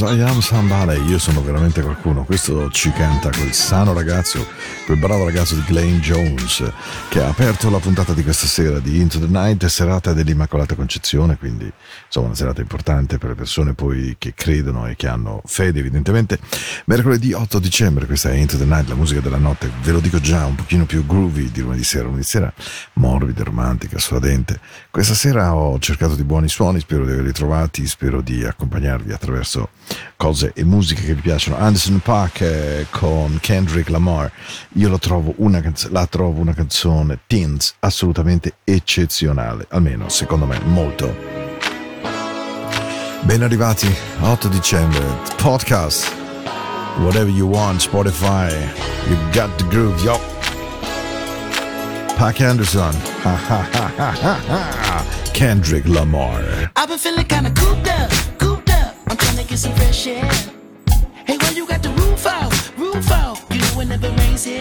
I am somebody, io sono veramente qualcuno. Questo ci canta quel sano ragazzo, quel bravo ragazzo di Glenn Jones che ha aperto la puntata di questa sera di Into the Night, serata dell'Immacolata Concezione, quindi insomma una serata importante per le persone poi che credono e che hanno fede evidentemente. Mercoledì 8 dicembre, questa è Into the Night, la musica della notte, ve lo dico già, un pochino più groovy di lunedì sera, lunedì sera morbida, romantica, suadente. Questa sera ho cercato di buoni suoni, spero di averli trovati, spero di accompagnarvi attraverso cose e musiche che vi piacciono. Anderson Park eh, con Kendrick Lamar, io lo trovo una canz- la trovo una canzone teens assolutamente eccezionale, almeno secondo me molto. Ben arrivati, 8 dicembre, podcast, whatever you want, Spotify, you got the groove, yo. Pac Anderson, ha ha ha ha ha Kendrick Lamar. I've been feeling kinda cooped up, cooped up. I'm trying to get some fresh air. Hey, why you got the roof out, roof out? You know it never rains here.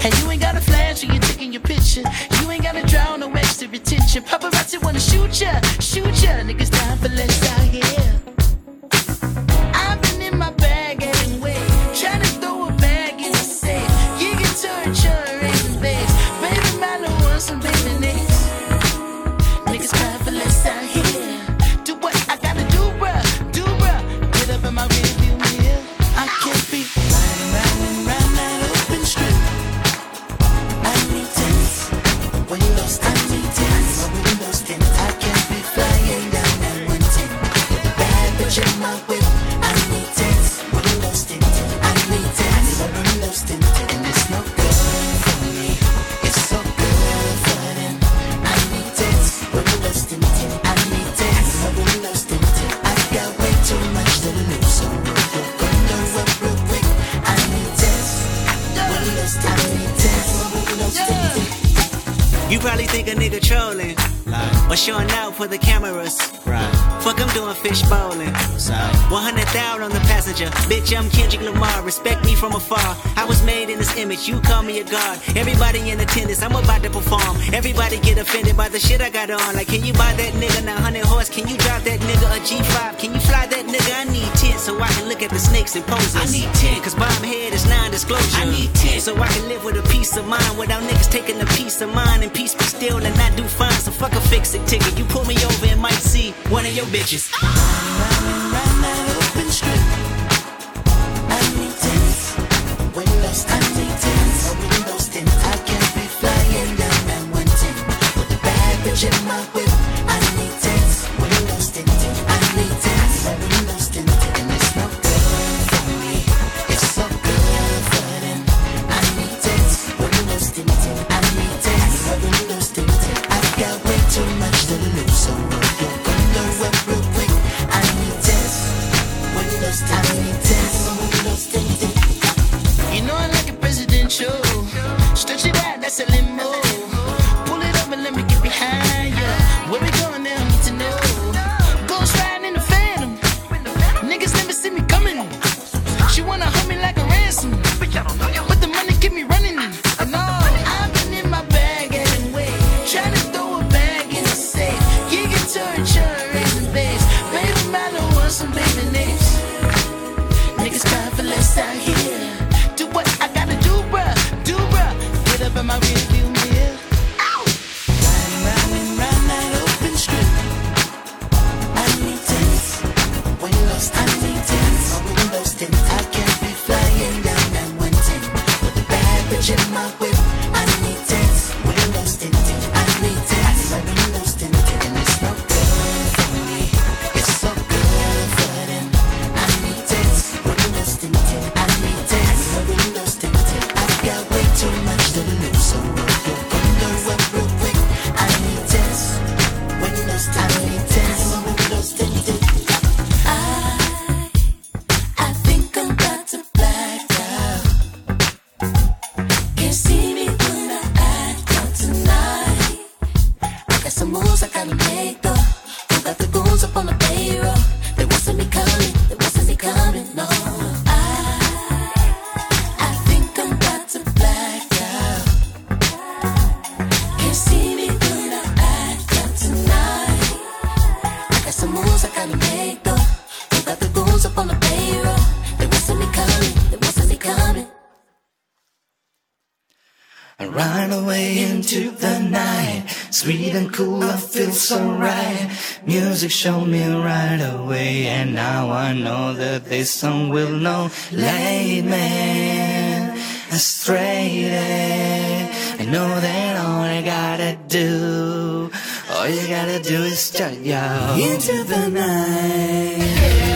Hey, you ain't got a flash when you're taking your picture. You ain't gotta draw no extra attention. Paparazzi wanna shoot ya, shoot ya. Niggas time for less out here. I've been in my bag anyway, trying to throw a bag in the safe. You can turn your far. I was made in this image, you call me a god. Everybody in attendance, I'm about to perform. Everybody get offended by the shit I got on. Like, can you buy that nigga 900 horse? Can you drive that nigga a G5? Can you fly that nigga? I need 10 so I can look at the snakes and poses. I need 10 cause bomb head is non disclosure. I need 10 so I can live with a peace of mind without niggas taking a piece of mind and peace be still and I do fine. So fuck a fix it ticket. You pull me over and might see one of your bitches. music showed me right away, and now I know that this song will not lead me astray. I know that all I gotta do, all you gotta do is turn yo into the night.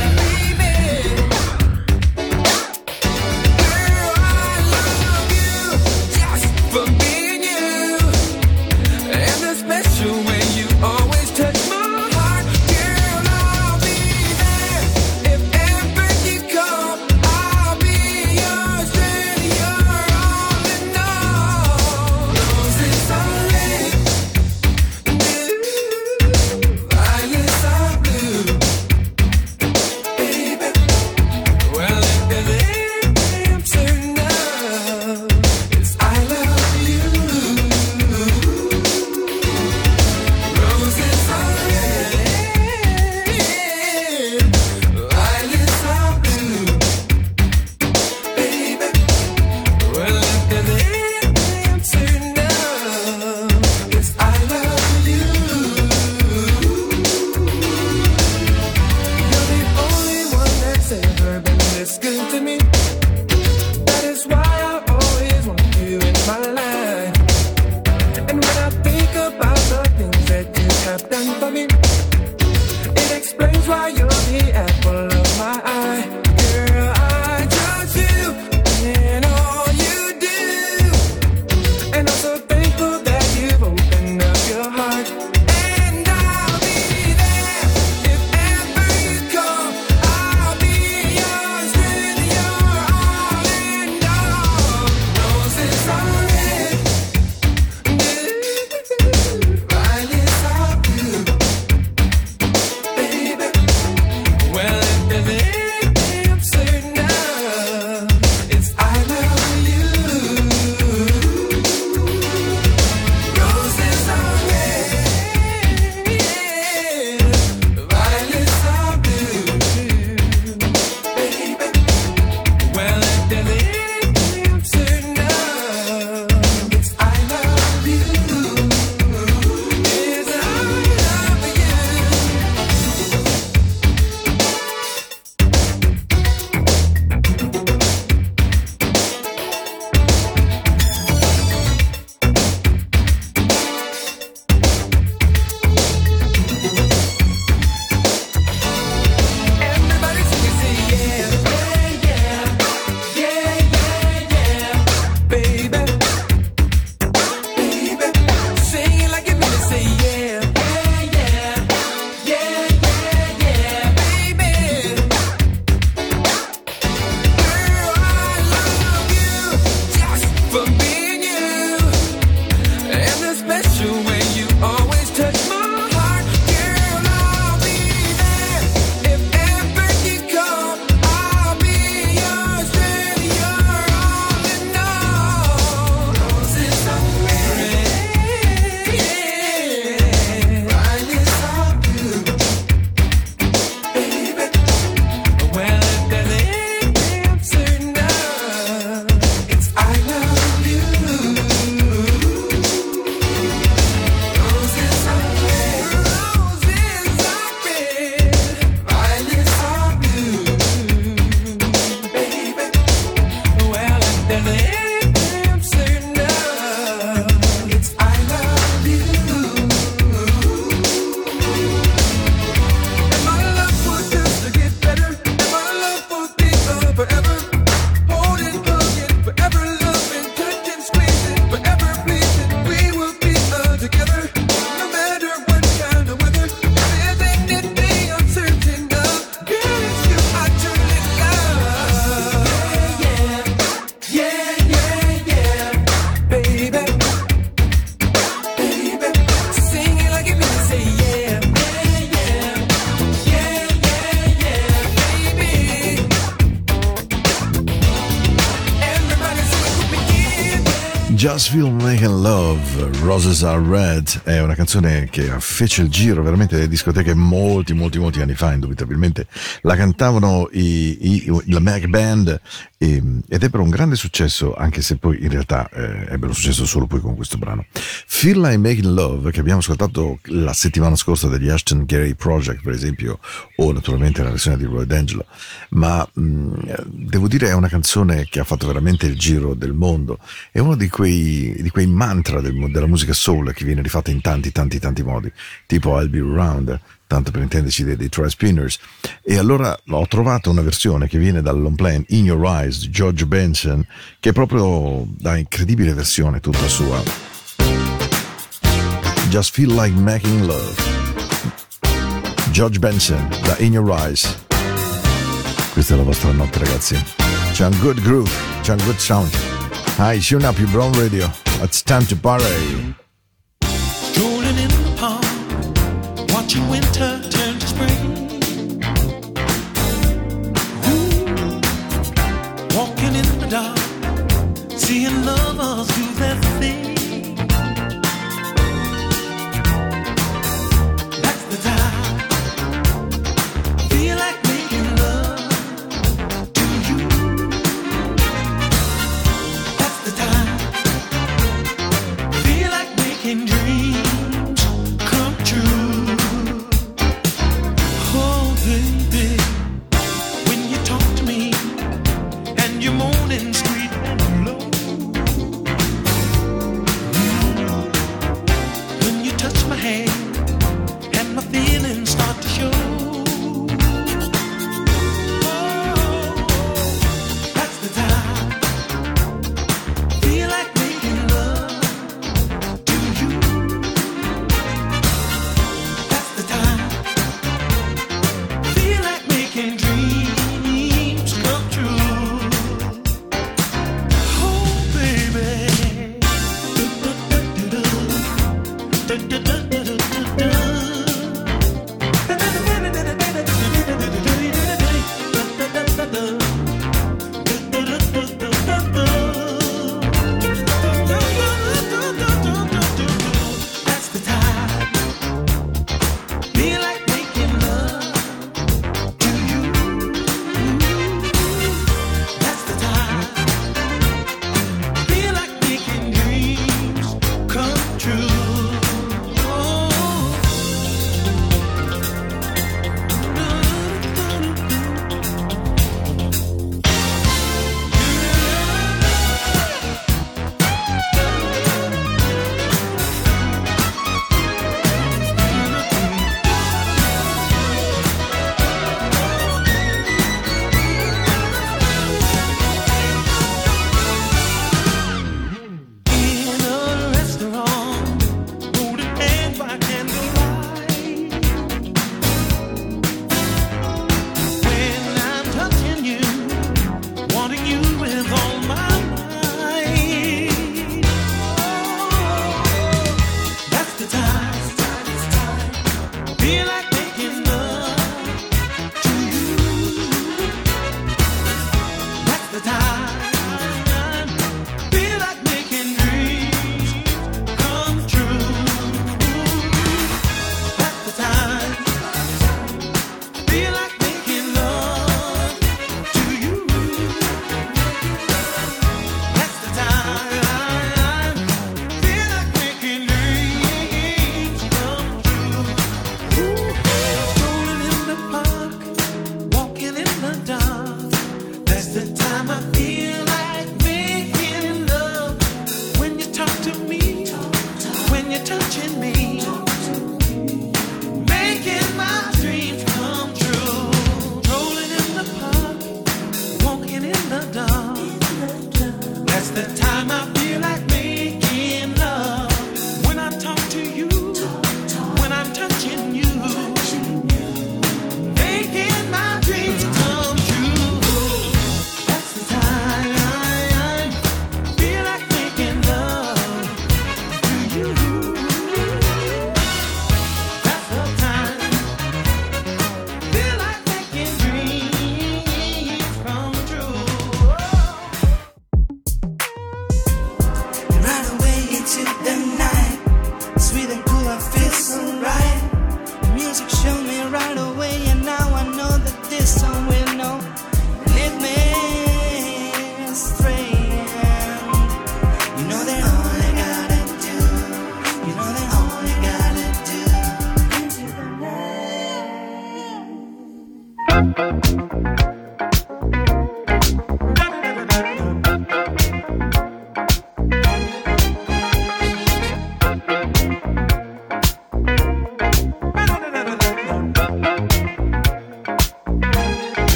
Roses Are Red, canzone che fece il giro veramente delle discoteche molti, molti, molti anni fa, indubitabilmente. La cantavano i, i, la Mac Band e, ed ebbero un grande successo, anche se poi in realtà eh, ebbero successo solo poi con questo brano. Feel Like Making Love, che abbiamo ascoltato la settimana scorsa degli Ashton Gary Project, per esempio, o naturalmente la versione di Roy D'Angelo, ma mh, devo dire è una canzone che ha fatto veramente il giro del mondo. È uno di quei, di quei mantra del, della musica soul che viene rifatta in tanti, tanti, tanti modi, tipo I'll Be Around tanto per intenderci dei, dei Tri Spinners. E allora ho trovato una versione che viene dal long play In Your Eyes di George Benson, che è proprio da incredibile versione tutta sua. Just Feel Like Making Love. George Benson da In Your Eyes. Questa è la vostra notte, ragazzi. C'è un good groove, c'è un good sound. Hi, tune up your brown radio. It's time to party. Winter turn to spring. Walking in the dark, seeing lovers do their thing.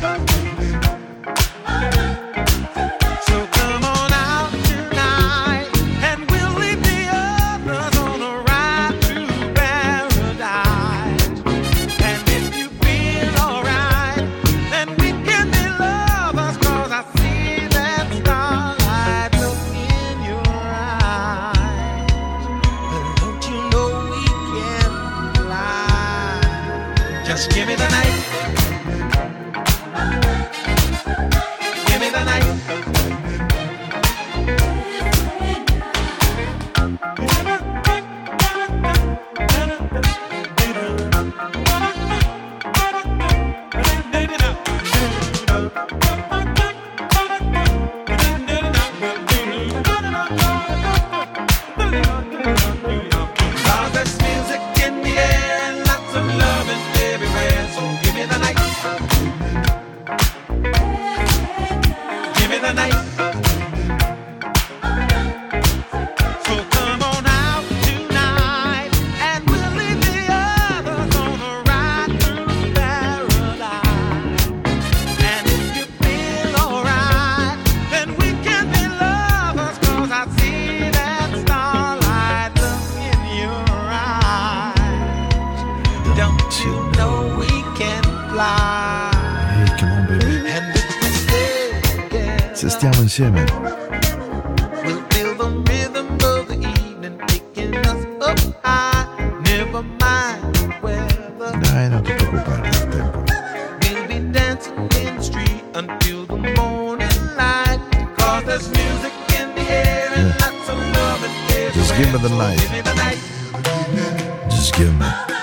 Me Yeah. lots of love and everywhere. Just give me the So night. Give me the night. Just give me.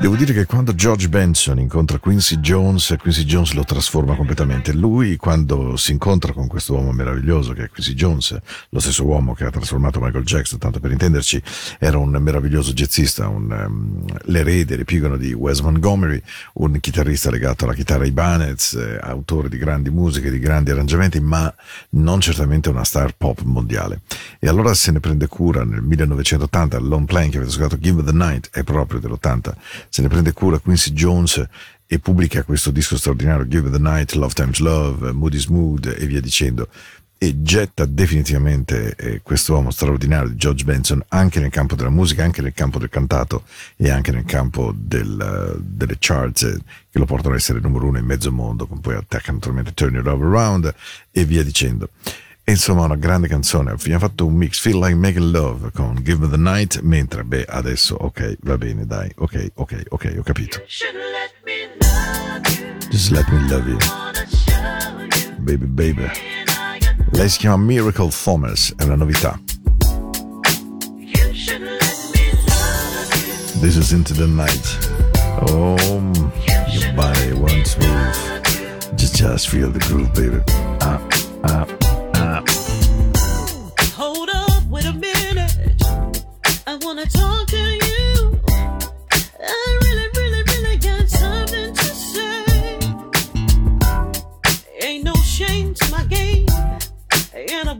Devo dire che quando George Benson incontra Quincy Jones, Quincy Jones lo trasforma completamente. Lui, quando si incontra con questo uomo meraviglioso che è Quincy Jones, lo stesso uomo che ha trasformato Michael Jackson, tanto per intenderci, era un meraviglioso jazzista, un, um, l'erede, l'epigono di Wes Montgomery, un chitarrista legato alla chitarra Ibanez, eh, autore di grandi musiche, di grandi arrangiamenti, ma non certamente una star pop mondiale. E allora se ne prende cura nel 1980, il long playing che avete ascoltato, Give the Night, è proprio dell'80, se ne prende cura Quincy Jones e pubblica questo disco straordinario, Give the Night, Love Times Love, Moody's Mood e via dicendo. E getta definitivamente eh, quest'uomo straordinario di George Benson anche nel campo della musica, anche nel campo del cantato e anche nel campo del, eh, delle charts eh, che lo portano ad essere numero uno in mezzo mondo, con poi attacca naturalmente Turn It Over Around e via dicendo. E insomma, una grande canzone. Abbiamo fatto un mix, Feel Like Making Love con Give Me the Night, mentre, beh, adesso, ok, va bene, dai, ok, ok, ok, ho capito. Just let me love you, baby, baby. Lei si chiama Miracle Thomas, è una novità. This is Into the Night. Oh, your body wants move. Just, just feel the groove, baby. Ah, ah, ah. Hold up, wait a minute. I wanna talk to you. I really, really, really got something to say. Ain't no shame to my game, and I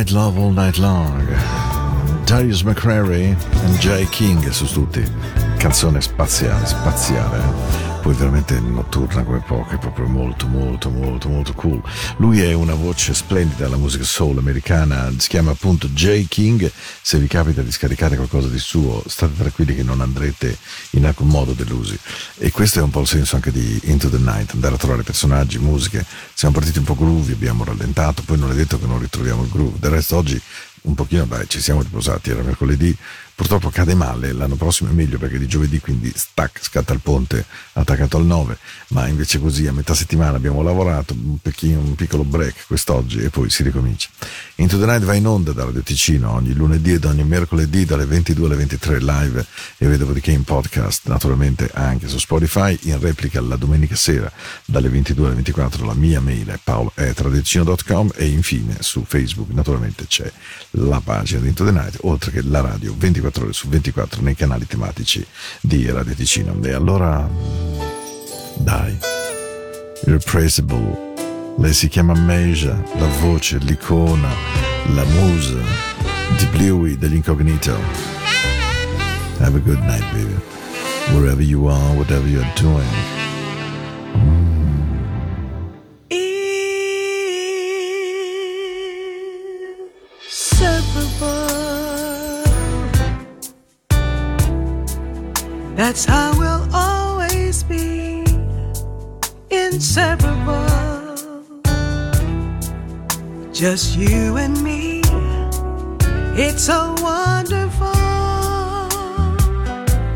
Night Love, All Night Long. Darius McCrary e Jay King su tutti. Canzone spaziale, spaziale. Poi veramente notturna come poche, proprio molto, molto, molto, molto cool. Lui è una voce splendida alla musica soul americana, si chiama appunto Jay King. Se vi capita di scaricare qualcosa di suo, state tranquilli che non andrete in alcun modo delusi. E questo è un po' il senso anche di Into the Night, andare a trovare personaggi, musiche. Siamo partiti un po' groovy, abbiamo rallentato, poi non è detto che non ritroviamo il groove. Del resto oggi un pochino, dai, ci siamo riposati, era mercoledì, purtroppo cade male, l'anno prossimo è meglio perché di giovedì quindi stack, scatta il ponte attaccato al 9, ma invece così a metà settimana abbiamo lavorato, un, pecchino, un piccolo break quest'oggi e poi si ricomincia. Into the Night va in onda da Radio Ticino ogni lunedì ed ogni mercoledì dalle 22 alle 23 live e dopodiché in podcast, naturalmente anche su Spotify, in replica la domenica sera dalle 22 alle 24 la mia mail è paolo.radioticino.com e infine su Facebook naturalmente c'è la pagina di Into the Night, oltre che la radio 24 ore su 24 nei canali tematici di Radio Ticino. E allora, dai, Irrepressible, lei si chiama Meja, la voce, l'icona, la musa di Bluey degli Incognito. Have a good night, baby. Wherever you are, whatever you're doing. That's how we'll always be inseparable. Just you and me. It's so wonderful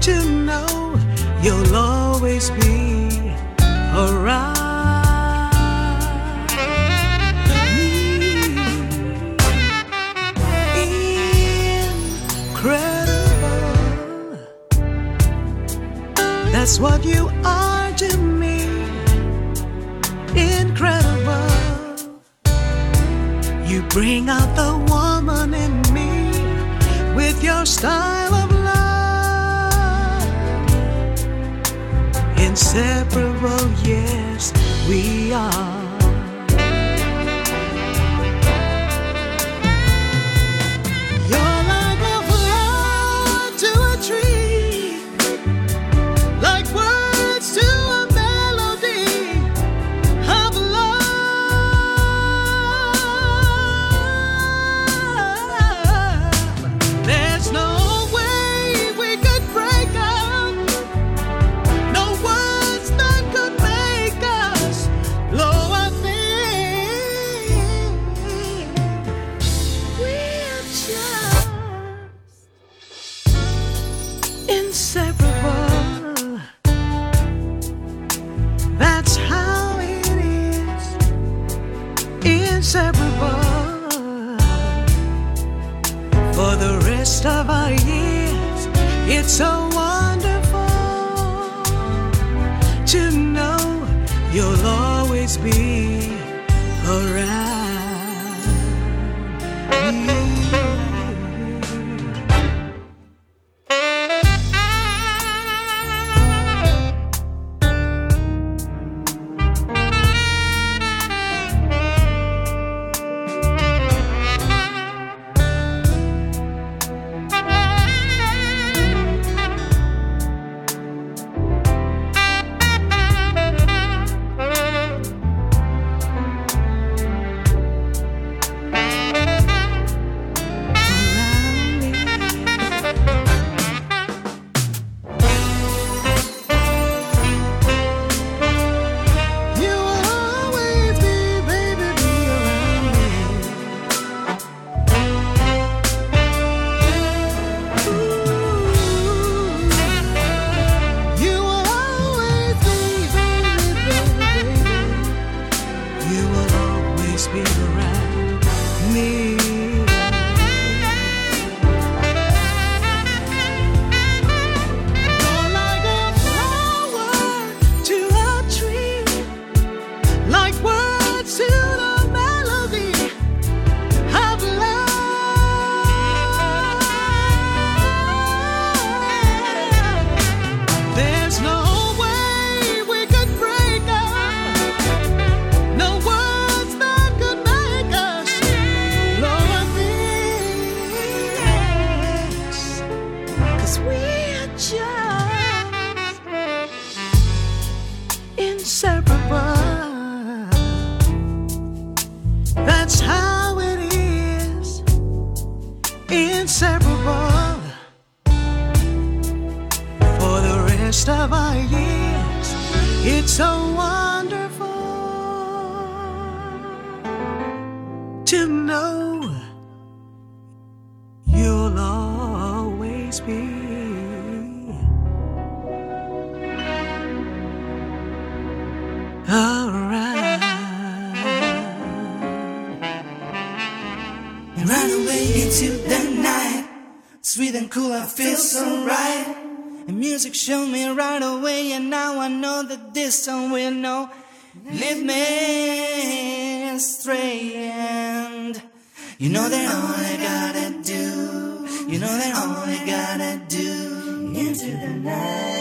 to know you'll always be around. That's what you are to me. Incredible. You bring out the woman in me with your style of love. Inseparable, yes, we are. Showed me right away, and now I know that this song will know. Lead me astray, and you know that all I gotta do, you know that all I gotta do into the night.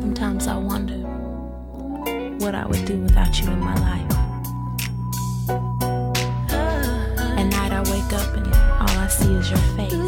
Sometimes I wonder what I would do without you in my life. Your face.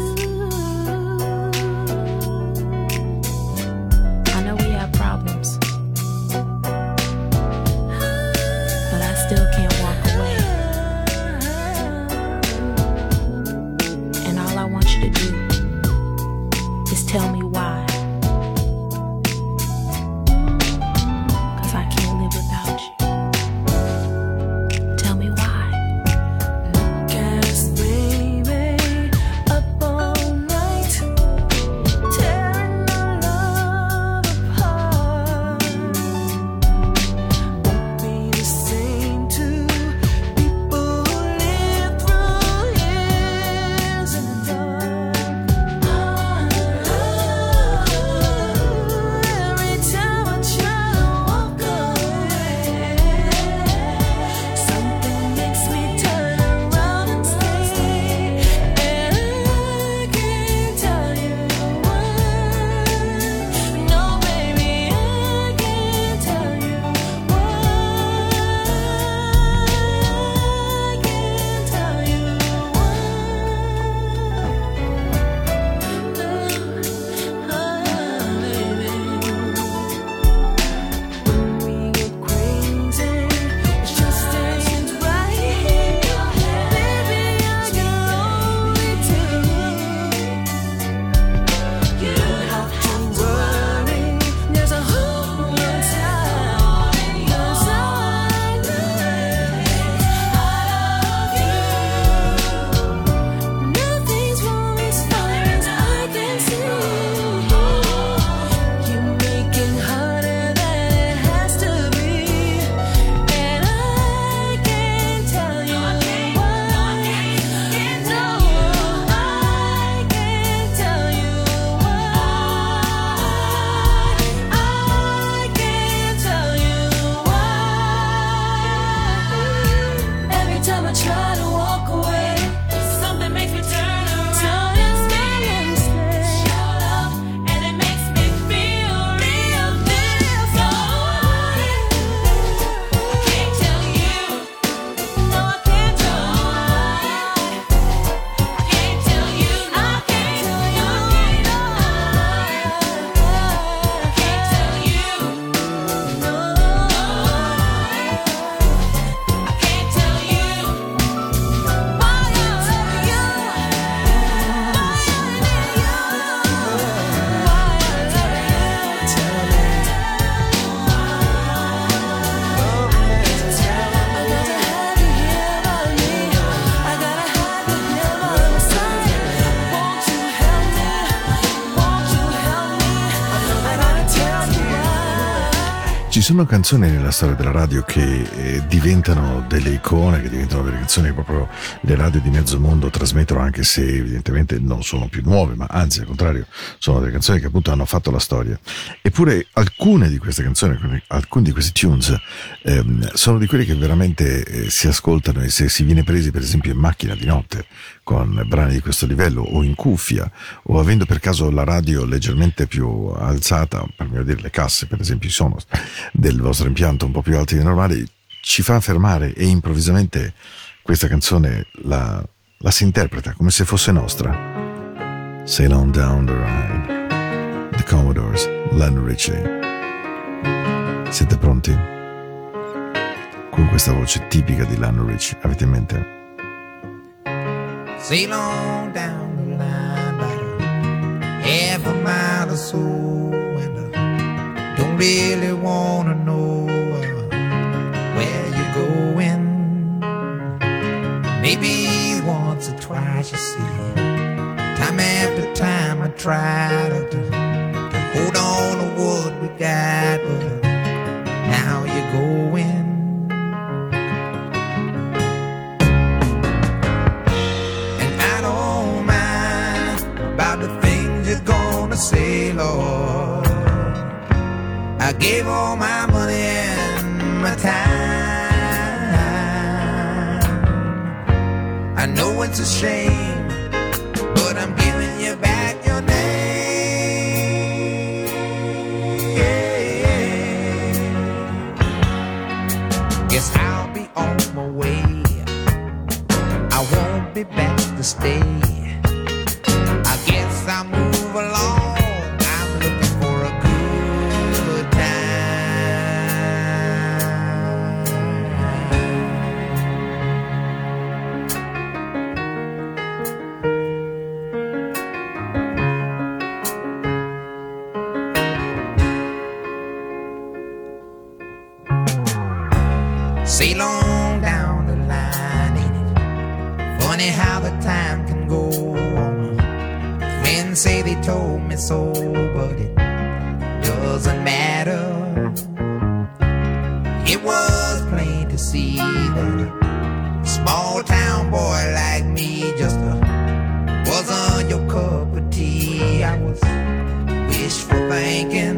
Sono canzoni nella storia della radio che eh, diventano delle icone, che diventano delle canzoni che proprio le radio di mezzo mondo trasmettono anche se evidentemente non sono più nuove, ma anzi al contrario sono delle canzoni che appunto hanno fatto la storia. Eppure alcune di queste canzoni, alcuni- di questi tunes ehm, sono di quelli che veramente eh, si ascoltano e se si viene presi per esempio in macchina di notte con brani di questo livello o in cuffia o avendo per caso la radio leggermente più alzata, per meglio dire le casse per esempio sono del vostro impianto un po' più alti dei normali, ci fa fermare e improvvisamente questa canzone la, la si interpreta come se fosse nostra. Sail on down the Rhine, The Commodores, Len Ritchie. Siete pronti? Con questa voce tipica di Lano Ritchie, avete in mente? Sail on down the line, about half a mile or so. really wanna know where you're going. Maybe once or twice, you see. Time after time, I try to, to hold on to what we got, but now you're going. And I don't mind about the things you're gonna say, Lord gave all my money and my time. I know it's a shame, but I'm giving you back your name. Yeah. Guess I'll be on my way. I won't be back to stay. doesn't matter. It was plain to see that a small town boy like me just uh, wasn't your cup of tea. I was wishful thinking.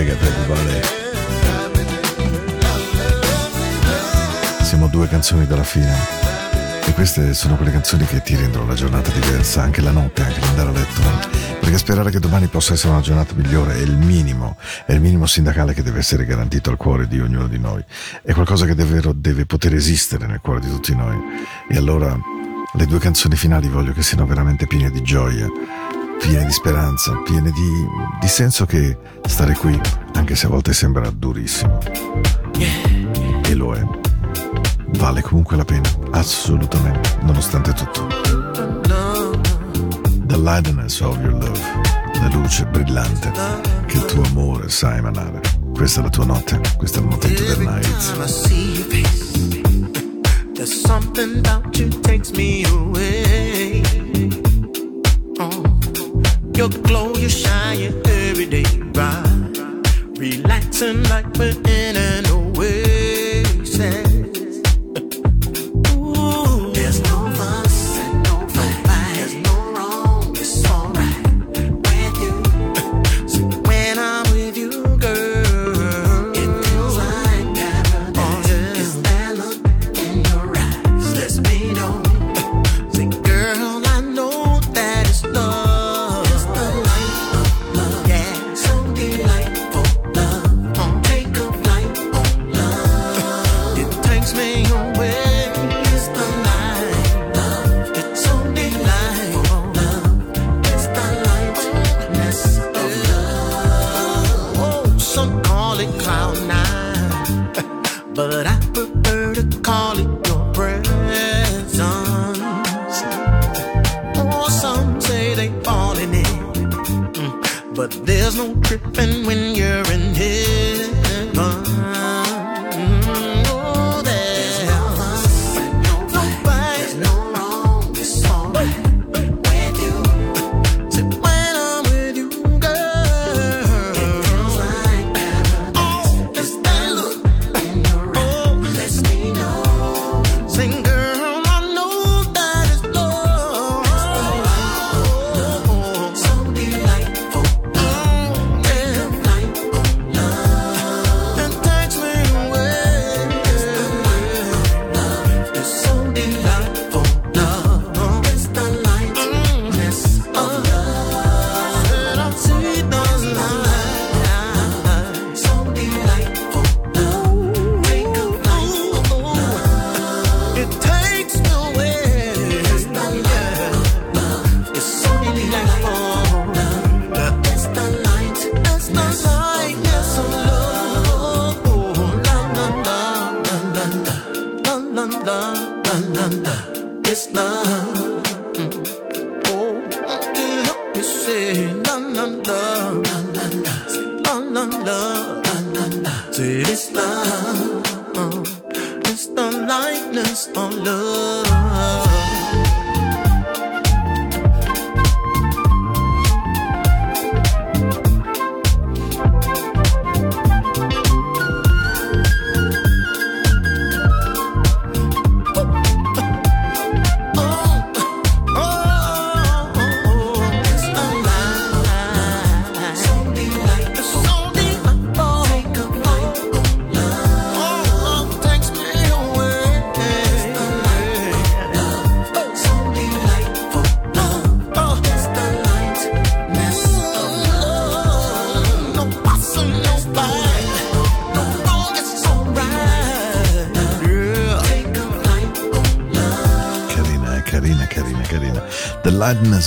frega te vale. Siamo due canzoni dalla fine e queste sono quelle canzoni che ti rendono la giornata diversa, anche la notte, anche l'andare a letto. Perché sperare che domani possa essere una giornata migliore è il minimo, è il minimo sindacale che deve essere garantito al cuore di ognuno di noi. È qualcosa che davvero deve poter esistere nel cuore di tutti noi. E allora le due canzoni finali voglio che siano veramente piene di gioia piene di speranza, piene di, di, senso che stare qui, anche se a volte sembra durissimo, e lo è, vale comunque la pena, assolutamente, nonostante tutto. The lightness of your love, la luce brillante che il tuo amore sa emanare. Questa è la tua notte, questa è la notte invernale. There's something about you takes me away. Your glow, you shine, everyday bright. Relaxing like we're in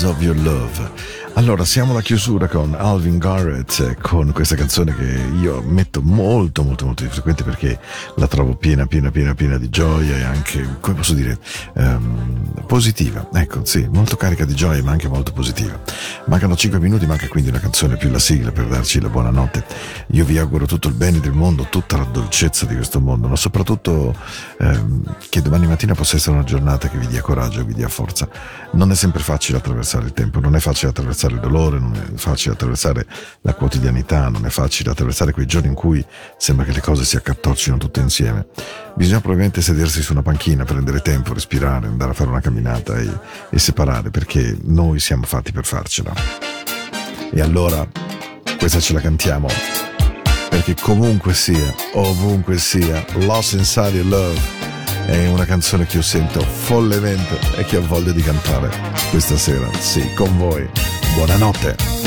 of Your Love. Allora, siamo alla chiusura con Alvin Garrett, eh, con questa canzone che io metto molto, molto, molto di frequente perché la trovo piena, piena, piena, piena di gioia e anche, come posso dire, ehm, positiva. Ecco, sì, molto carica di gioia ma anche molto positiva. Mancano 5 minuti, manca quindi una canzone più la sigla per darci la buonanotte. Io vi auguro tutto il bene del mondo, tutta la dolcezza di questo mondo, ma soprattutto ehm, che domani mattina possa essere una giornata che vi dia coraggio, vi dia forza. Non è sempre facile attraversare il tempo, non è facile attraversare il dolore, non è facile attraversare la quotidianità, non è facile attraversare quei giorni in cui sembra che le cose si accartoccino tutte insieme. Bisogna probabilmente sedersi su una panchina, prendere tempo, respirare, andare a fare una camminata e, e separare, perché noi siamo fatti per farcela. E allora, questa ce la cantiamo perché comunque sia, ovunque sia, Lost Inside Your Love è una canzone che io sento follemente e che ho voglia di cantare questa sera, sì, con voi. Buonanotte.